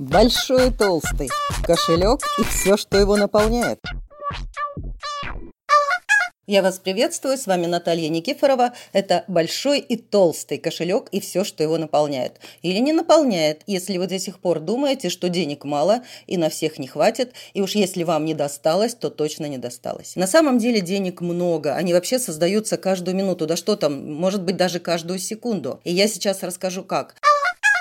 Большой и толстый, кошелек и все, что его наполняет. Я вас приветствую, с вами Наталья Никифорова. Это большой и толстый кошелек и все, что его наполняет. Или не наполняет, если вы до сих пор думаете, что денег мало и на всех не хватит, и уж если вам не досталось, то точно не досталось. На самом деле денег много, они вообще создаются каждую минуту, да что там, может быть даже каждую секунду. И я сейчас расскажу как.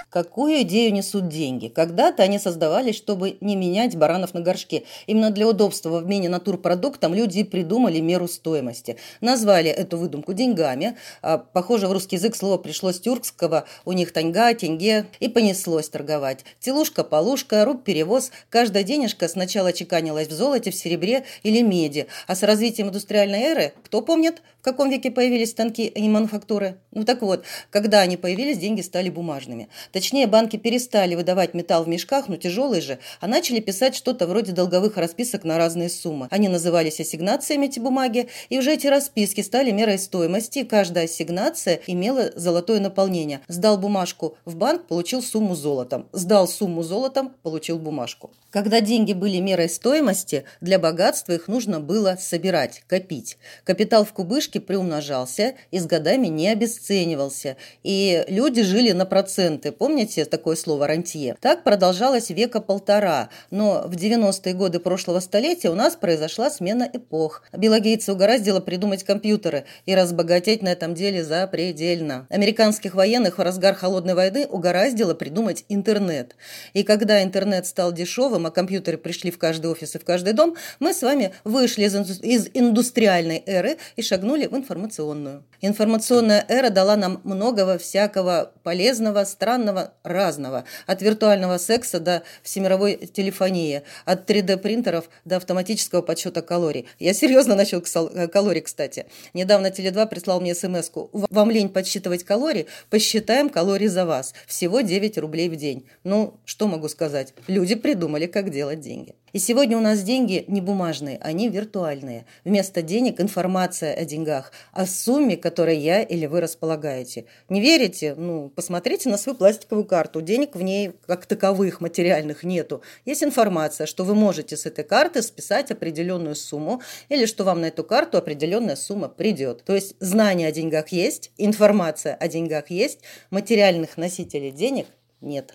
Какую идею несут деньги? Когда-то они создавались, чтобы не менять баранов на горшке. Именно для удобства в обмене натурпродуктом люди придумали меру стоимости. Назвали эту выдумку деньгами. А, похоже, в русский язык слово пришло с тюркского. У них таньга, тенге. И понеслось торговать. Телушка, полушка, руб, перевоз. Каждая денежка сначала чеканилась в золоте, в серебре или меди. А с развитием индустриальной эры, кто помнит, в каком веке появились станки и мануфактуры? Ну так вот, когда они появились, деньги стали бумажными. Точнее, банки перестали выдавать металл в мешках, но тяжелый же, а начали писать что-то вроде долговых расписок на разные суммы. Они назывались ассигнациями эти бумаги, и уже эти расписки стали мерой стоимости, и каждая ассигнация имела золотое наполнение. Сдал бумажку в банк, получил сумму золотом. Сдал сумму золотом, получил бумажку. Когда деньги были мерой стоимости, для богатства их нужно было собирать, копить. Капитал в кубышке приумножался и с годами не обесценивался. И люди жили на проценты. Помните такое слово «рантье»? Так продолжалось века полтора, но в 90-е годы прошлого столетия у нас произошла смена эпох. Билла Гейтса угораздило придумать компьютеры и разбогатеть на этом деле запредельно. Американских военных в разгар холодной войны угораздило придумать интернет. И когда интернет стал дешевым, а компьютеры пришли в каждый офис и в каждый дом, мы с вами вышли из индустриальной эры и шагнули в информационную. Информационная эра дала нам многого всякого полезного, странного, самого разного. От виртуального секса до всемировой телефонии, от 3D-принтеров до автоматического подсчета калорий. Я серьезно насчет э, калорий, кстати. Недавно Теле2 прислал мне смс -ку. Вам лень подсчитывать калории? Посчитаем калории за вас. Всего 9 рублей в день. Ну, что могу сказать? Люди придумали, как делать деньги. И сегодня у нас деньги не бумажные, они виртуальные. Вместо денег информация о деньгах, о сумме, которой я или вы располагаете. Не верите? Ну, посмотрите на свою пластиковую карту. Денег в ней как таковых материальных нету. Есть информация, что вы можете с этой карты списать определенную сумму или что вам на эту карту определенная сумма придет. То есть знание о деньгах есть, информация о деньгах есть, материальных носителей денег нет.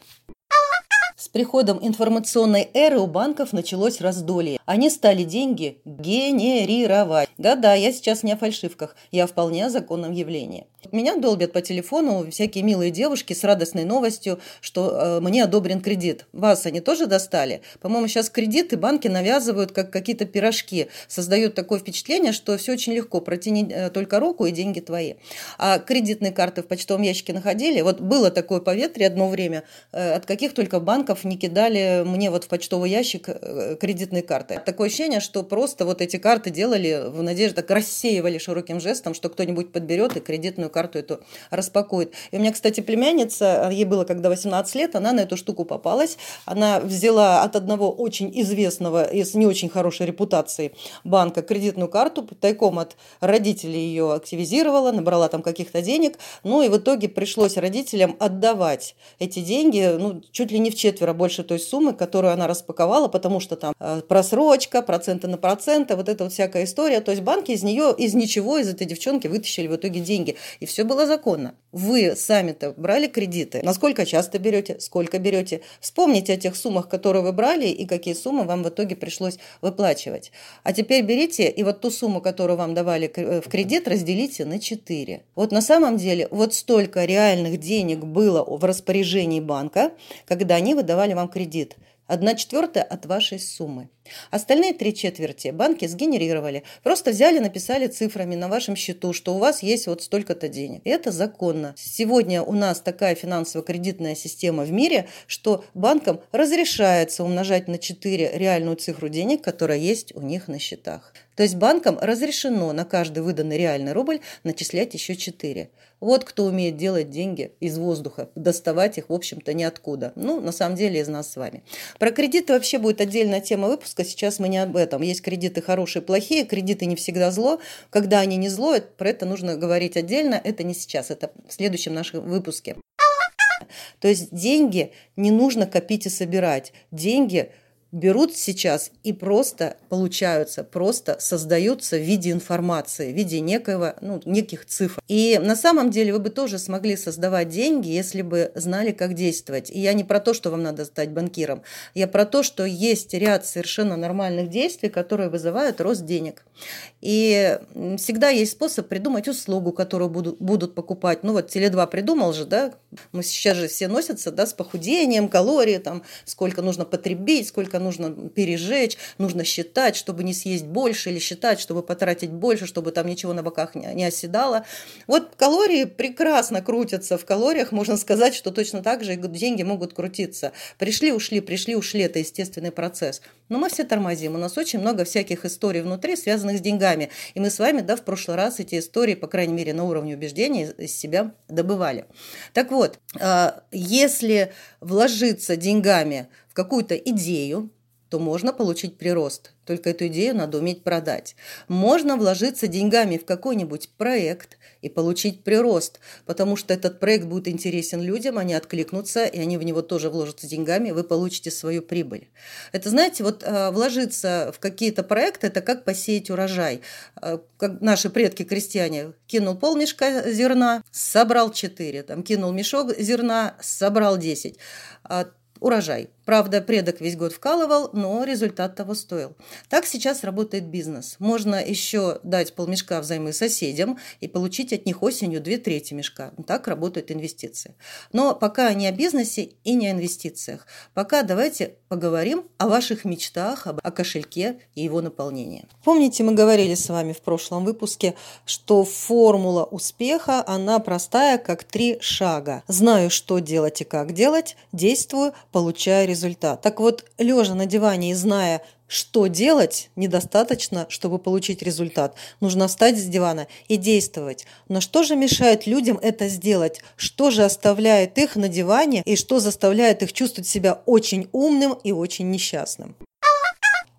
С приходом информационной эры у банков началось раздолье. Они стали деньги генерировать. Да-да, я сейчас не о фальшивках, я вполне о законном явлении. Меня долбят по телефону всякие милые девушки с радостной новостью, что э, мне одобрен кредит. Вас они тоже достали? По-моему, сейчас кредиты банки навязывают как какие-то пирожки. Создают такое впечатление, что все очень легко. Протяни э, только руку, и деньги твои. А кредитные карты в почтовом ящике находили. Вот было такое поветрие одно время. Э, от каких только банков банков не кидали мне вот в почтовый ящик э, кредитные карты. Такое ощущение, что просто вот эти карты делали в надежде, так рассеивали широким жестом, что кто-нибудь подберет и кредитную карту эту распакует. И у меня, кстати, племянница, ей было когда 18 лет, она на эту штуку попалась. Она взяла от одного очень известного и с не очень хорошей репутацией банка кредитную карту, тайком от родителей ее активизировала, набрала там каких-то денег. Ну и в итоге пришлось родителям отдавать эти деньги, ну, чуть ли не в четверть четверо больше той суммы, которую она распаковала, потому что там э, просрочка, проценты на проценты, вот эта вот всякая история. То есть банки из нее, из ничего, из этой девчонки вытащили в итоге деньги. И все было законно. Вы сами-то брали кредиты. Насколько часто берете, сколько берете. Вспомните о тех суммах, которые вы брали и какие суммы вам в итоге пришлось выплачивать. А теперь берите и вот ту сумму, которую вам давали э, в кредит, разделите на 4. Вот на самом деле вот столько реальных денег было в распоряжении банка, когда они давали вам кредит. Одна четвертая от вашей суммы. Остальные три четверти банки сгенерировали. Просто взяли, написали цифрами на вашем счету, что у вас есть вот столько-то денег. И это законно. Сегодня у нас такая финансово-кредитная система в мире, что банкам разрешается умножать на 4 реальную цифру денег, которая есть у них на счетах. То есть банкам разрешено на каждый выданный реальный рубль начислять еще 4. Вот кто умеет делать деньги из воздуха, доставать их, в общем-то, ниоткуда. Ну, на самом деле, из нас с вами. Про кредиты вообще будет отдельная тема выпуска. Сейчас мы не об этом. Есть кредиты хорошие, плохие. Кредиты не всегда зло. Когда они не зло, про это нужно говорить отдельно. Это не сейчас, это в следующем нашем выпуске. То есть деньги не нужно копить и собирать. Деньги – берут сейчас и просто получаются, просто создаются в виде информации, в виде некого, ну, неких цифр. И на самом деле вы бы тоже смогли создавать деньги, если бы знали, как действовать. И я не про то, что вам надо стать банкиром, я про то, что есть ряд совершенно нормальных действий, которые вызывают рост денег. И всегда есть способ придумать услугу, которую будут, будут покупать. Ну вот Теле2 придумал же, да, мы сейчас же все носятся, да, с похудением, калории, там, сколько нужно потребить, сколько нужно пережечь, нужно считать, чтобы не съесть больше, или считать, чтобы потратить больше, чтобы там ничего на боках не, оседало. Вот калории прекрасно крутятся в калориях, можно сказать, что точно так же и деньги могут крутиться. Пришли, ушли, пришли, ушли, это естественный процесс. Но мы все тормозим, у нас очень много всяких историй внутри, связанных с деньгами. И мы с вами, да, в прошлый раз эти истории, по крайней мере, на уровне убеждений из себя добывали. Так вот, а, если вложиться деньгами какую-то идею, то можно получить прирост. Только эту идею надо уметь продать. Можно вложиться деньгами в какой-нибудь проект и получить прирост, потому что этот проект будет интересен людям, они откликнутся, и они в него тоже вложатся деньгами, вы получите свою прибыль. Это, знаете, вот э, вложиться в какие-то проекты – это как посеять урожай. Э, как наши предки-крестьяне кинул полмешка зерна, собрал 4, там, кинул мешок зерна, собрал 10 урожай. Правда, предок весь год вкалывал, но результат того стоил. Так сейчас работает бизнес. Можно еще дать полмешка взаймы соседям и получить от них осенью две трети мешка. Так работают инвестиции. Но пока не о бизнесе и не о инвестициях. Пока давайте поговорим о ваших мечтах, о кошельке и его наполнении. Помните, мы говорили с вами в прошлом выпуске, что формула успеха, она простая, как три шага. Знаю, что делать и как делать, действую, получаю результат. Так вот, лежа на диване и зная, что делать, недостаточно, чтобы получить результат. Нужно встать с дивана и действовать. Но что же мешает людям это сделать? Что же оставляет их на диване и что заставляет их чувствовать себя очень умным и очень несчастным?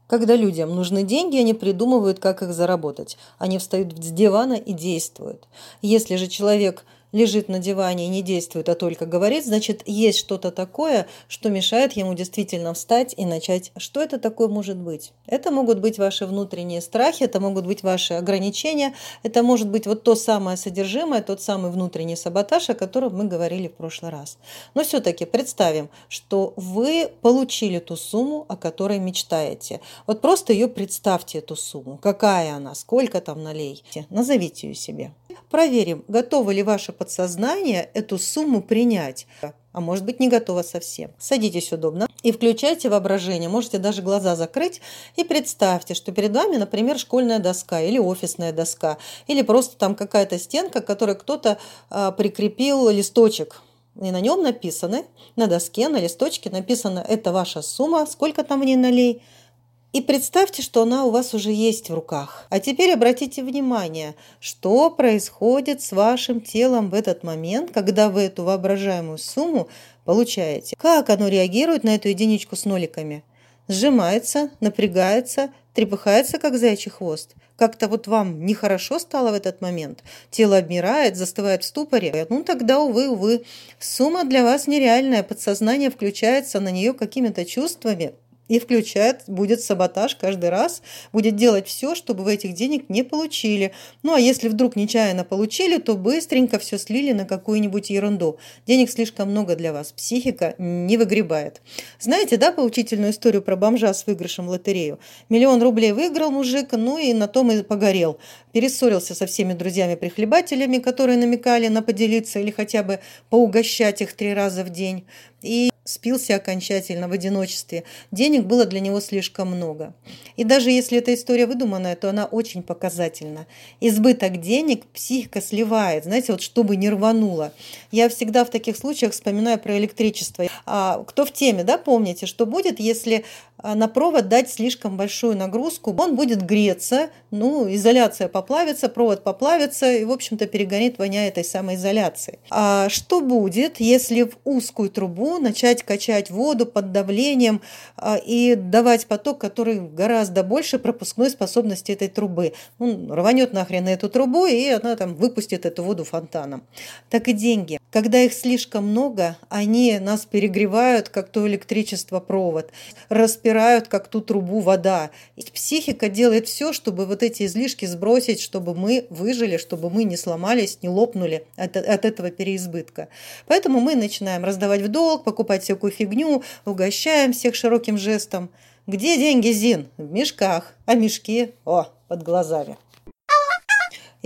Когда людям нужны деньги, они придумывают, как их заработать. Они встают с дивана и действуют. Если же человек лежит на диване и не действует, а только говорит, значит, есть что-то такое, что мешает ему действительно встать и начать. Что это такое может быть? Это могут быть ваши внутренние страхи, это могут быть ваши ограничения, это может быть вот то самое содержимое, тот самый внутренний саботаж, о котором мы говорили в прошлый раз. Но все-таки представим, что вы получили ту сумму, о которой мечтаете. Вот просто ее представьте, эту сумму. Какая она, сколько там налей. Назовите ее себе. Проверим, готово ли ваше подсознание эту сумму принять а может быть не готова совсем. Садитесь удобно и включайте воображение. Можете даже глаза закрыть и представьте, что перед вами, например, школьная доска или офисная доска, или просто там какая-то стенка, к которой кто-то а, прикрепил листочек. И на нем написаны, на доске, на листочке написано «Это ваша сумма, сколько там в ней налей?» И представьте, что она у вас уже есть в руках. А теперь обратите внимание, что происходит с вашим телом в этот момент, когда вы эту воображаемую сумму получаете. Как оно реагирует на эту единичку с ноликами? Сжимается, напрягается, трепыхается, как заячий хвост. Как-то вот вам нехорошо стало в этот момент. Тело обмирает, застывает в ступоре. Ну тогда, увы, увы, сумма для вас нереальная. Подсознание включается на нее какими-то чувствами, и включает, будет саботаж каждый раз, будет делать все, чтобы вы этих денег не получили. Ну а если вдруг нечаянно получили, то быстренько все слили на какую-нибудь ерунду. Денег слишком много для вас, психика не выгребает. Знаете, да, поучительную историю про бомжа с выигрышем в лотерею? Миллион рублей выиграл мужик, ну и на том и погорел. Перессорился со всеми друзьями-прихлебателями, которые намекали на поделиться или хотя бы поугощать их три раза в день. И спился окончательно в одиночестве. Денег было для него слишком много. И даже если эта история выдуманная, то она очень показательна. Избыток денег психика сливает, знаете, вот чтобы не рвануло. Я всегда в таких случаях вспоминаю про электричество. А кто в теме, да, помните, что будет, если а, на провод дать слишком большую нагрузку, он будет греться, ну, изоляция поплавится, провод поплавится и, в общем-то, перегорит, воня этой самой изоляции. А что будет, если в узкую трубу начать качать воду под давлением а, и давать поток, который гораздо больше пропускной способности этой трубы. Он рванет нахрен эту трубу, и она там выпустит эту воду фонтаном. Так и деньги. Когда их слишком много, они нас перегревают, как то электричество провод, распирают, как ту трубу вода. И психика делает все, чтобы вот эти излишки сбросить, чтобы мы выжили, чтобы мы не сломались, не лопнули от, от этого переизбытка. Поэтому мы начинаем раздавать в долг, покупать всякую фигню, угощаем всех широким жестом. Где деньги, Зин? В мешках. А мешки? О, под глазами.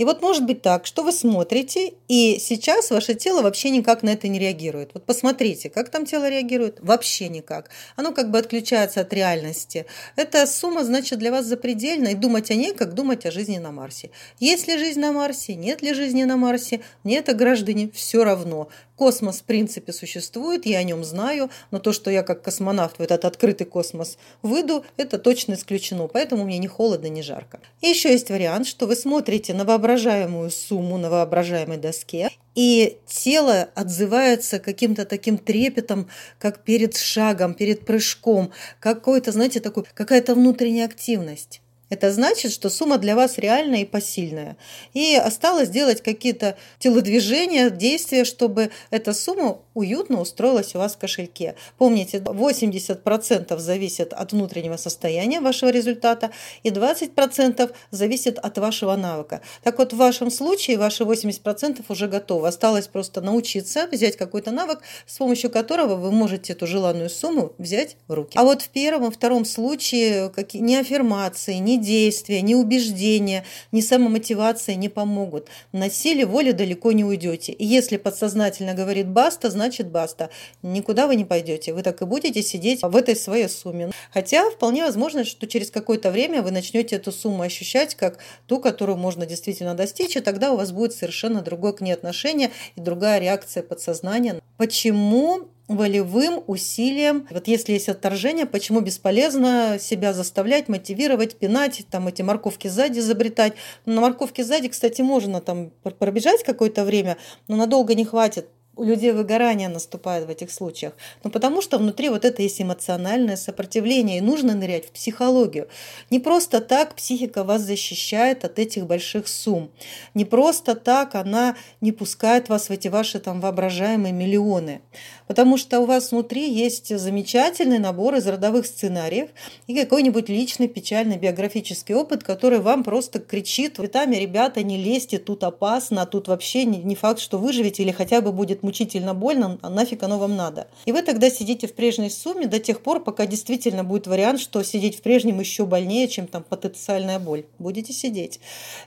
И вот может быть так, что вы смотрите, и сейчас ваше тело вообще никак на это не реагирует. Вот посмотрите, как там тело реагирует? Вообще никак. Оно как бы отключается от реальности. Эта сумма, значит, для вас запредельна, и думать о ней, как думать о жизни на Марсе. Есть ли жизнь на Марсе, нет ли жизни на Марсе, мне это, граждане, все равно. Космос, в принципе, существует, я о нем знаю, но то, что я как космонавт в этот открытый космос выйду, это точно исключено, поэтому мне не холодно, не жарко. И еще есть вариант, что вы смотрите на воображаемую сумму на воображаемой доске, и тело отзывается каким-то таким трепетом, как перед шагом, перед прыжком, какой-то, знаете, такой, какая-то внутренняя активность. Это значит, что сумма для вас реальная и посильная. И осталось сделать какие-то телодвижения, действия, чтобы эта сумма уютно устроилась у вас в кошельке. Помните, 80% зависит от внутреннего состояния вашего результата и 20% зависит от вашего навыка. Так вот, в вашем случае ваши 80% уже готовы. Осталось просто научиться взять какой-то навык, с помощью которого вы можете эту желанную сумму взять в руки. А вот в первом и втором случае ни аффирмации, ни действия, ни убеждения, ни самомотивация не помогут. На силе воли далеко не уйдете. И если подсознательно говорит «баста», значит «баста». Никуда вы не пойдете. Вы так и будете сидеть в этой своей сумме. Хотя вполне возможно, что через какое-то время вы начнете эту сумму ощущать как ту, которую можно действительно достичь, и тогда у вас будет совершенно другое к ней отношение и другая реакция подсознания. Почему волевым усилием. Вот если есть отторжение, почему бесполезно себя заставлять, мотивировать, пинать, там эти морковки сзади изобретать. На морковке сзади, кстати, можно там пробежать какое-то время, но надолго не хватит у людей выгорание наступает в этих случаях. Ну, потому что внутри вот это есть эмоциональное сопротивление, и нужно нырять в психологию. Не просто так психика вас защищает от этих больших сумм. Не просто так она не пускает вас в эти ваши там воображаемые миллионы. Потому что у вас внутри есть замечательный набор из родовых сценариев и какой-нибудь личный печальный биографический опыт, который вам просто кричит «Витами, ребята, не лезьте, тут опасно, тут вообще не факт, что выживете или хотя бы будет мучительно больно, а нафиг оно вам надо. И вы тогда сидите в прежней сумме до тех пор, пока действительно будет вариант, что сидеть в прежнем еще больнее, чем там потенциальная боль. Будете сидеть.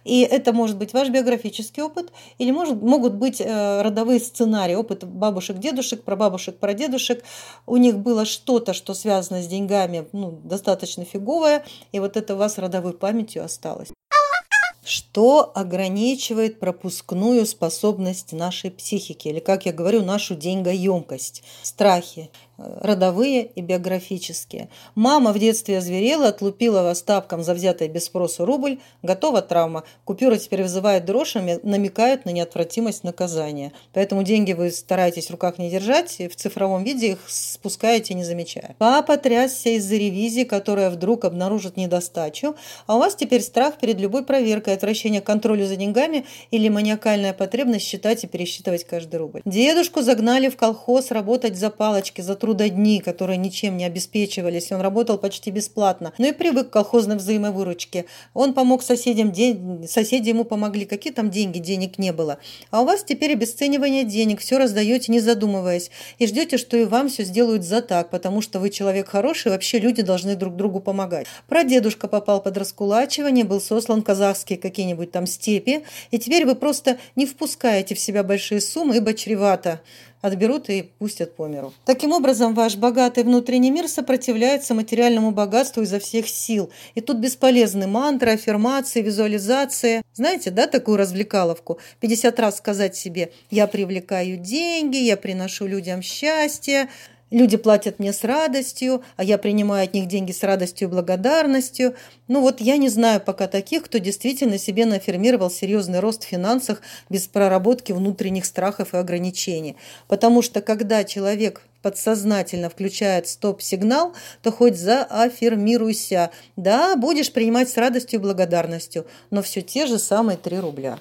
И это может быть ваш биографический опыт, или может, могут быть э, родовые сценарии, опыт бабушек, дедушек, прабабушек, прадедушек. У них было что-то, что связано с деньгами, ну, достаточно фиговое, и вот это у вас родовой памятью осталось. Что ограничивает пропускную способность нашей психики, или, как я говорю, нашу деньгоемкость? Страхи, родовые и биографические. Мама в детстве озверела, отлупила вас тапком за взятый без спроса рубль, готова травма. Купюра теперь вызывает дрожь, намекают на неотвратимость наказания. Поэтому деньги вы стараетесь в руках не держать, и в цифровом виде их спускаете, не замечая. Папа трясся из-за ревизии, которая вдруг обнаружит недостачу, а у вас теперь страх перед любой проверкой, отвращение к контролю за деньгами или маниакальная потребность считать и пересчитывать каждый рубль. Дедушку загнали в колхоз работать за палочки, за трудодни, которые ничем не обеспечивались. Он работал почти бесплатно, но и привык к колхозной взаимовыручке. Он помог соседям, соседи ему помогли. Какие там деньги? Денег не было. А у вас теперь обесценивание денег. Все раздаете, не задумываясь. И ждете, что и вам все сделают за так, потому что вы человек хороший, вообще люди должны друг другу помогать. Прадедушка попал под раскулачивание, был сослан в казахские какие-нибудь там степи, и теперь вы просто не впускаете в себя большие суммы, ибо чревато отберут и пустят по миру. Таким образом, ваш богатый внутренний мир сопротивляется материальному богатству изо всех сил. И тут бесполезны мантры, аффирмации, визуализации. Знаете, да, такую развлекаловку? 50 раз сказать себе «я привлекаю деньги», «я приношу людям счастье», Люди платят мне с радостью, а я принимаю от них деньги с радостью и благодарностью. Ну вот я не знаю пока таких, кто действительно себе нафирмировал серьезный рост в финансах без проработки внутренних страхов и ограничений. Потому что когда человек подсознательно включает стоп-сигнал, то хоть зааффирмируйся. Да, будешь принимать с радостью и благодарностью, но все те же самые 3 рубля.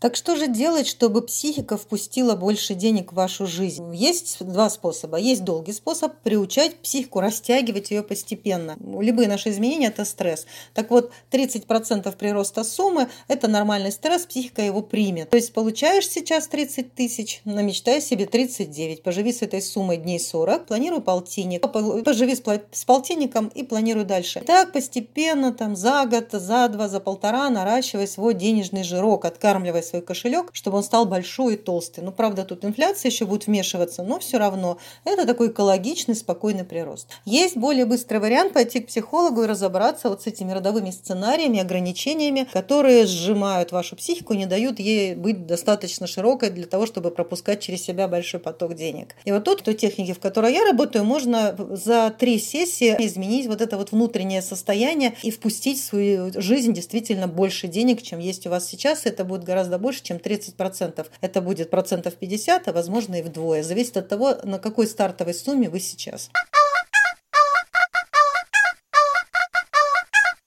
Так что же делать, чтобы психика впустила больше денег в вашу жизнь? Есть два способа. Есть долгий способ – приучать психику, растягивать ее постепенно. Любые наши изменения – это стресс. Так вот, 30% прироста суммы – это нормальный стресс, психика его примет. То есть получаешь сейчас 30 тысяч, намечтай себе 39. Поживи с этой суммой дней 40, планируй полтинник. Поживи с полтинником и планируй дальше. Так постепенно, там, за год, за два, за полтора наращивай свой денежный жирок, откармливай свой кошелек, чтобы он стал большой и толстый. Ну, правда, тут инфляция еще будет вмешиваться, но все равно это такой экологичный, спокойный прирост. Есть более быстрый вариант пойти к психологу и разобраться вот с этими родовыми сценариями, ограничениями, которые сжимают вашу психику не дают ей быть достаточно широкой для того, чтобы пропускать через себя большой поток денег. И вот тут, той техники, в которой я работаю, можно за три сессии изменить вот это вот внутреннее состояние и впустить в свою жизнь действительно больше денег, чем есть у вас сейчас. Это будет гораздо больше, чем 30%. Это будет процентов 50, а возможно и вдвое. Зависит от того, на какой стартовой сумме вы сейчас.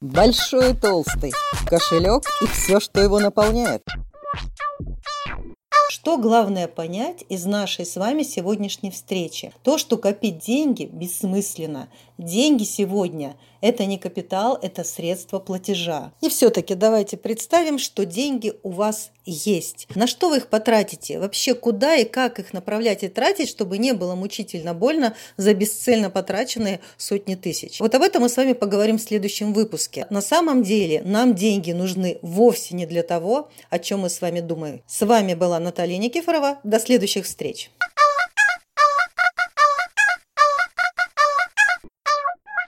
Большой и толстый. Кошелек и все, что его наполняет. Что главное понять из нашей с вами сегодняшней встречи? То, что копить деньги бессмысленно. Деньги сегодня – это не капитал, это средство платежа. И все-таки давайте представим, что деньги у вас есть. На что вы их потратите? Вообще, куда и как их направлять и тратить, чтобы не было мучительно больно за бесцельно потраченные сотни тысяч? Вот об этом мы с вами поговорим в следующем выпуске. На самом деле, нам деньги нужны вовсе не для того, о чем мы с вами думаем. С вами была Наталья Никифорова. До следующих встреч.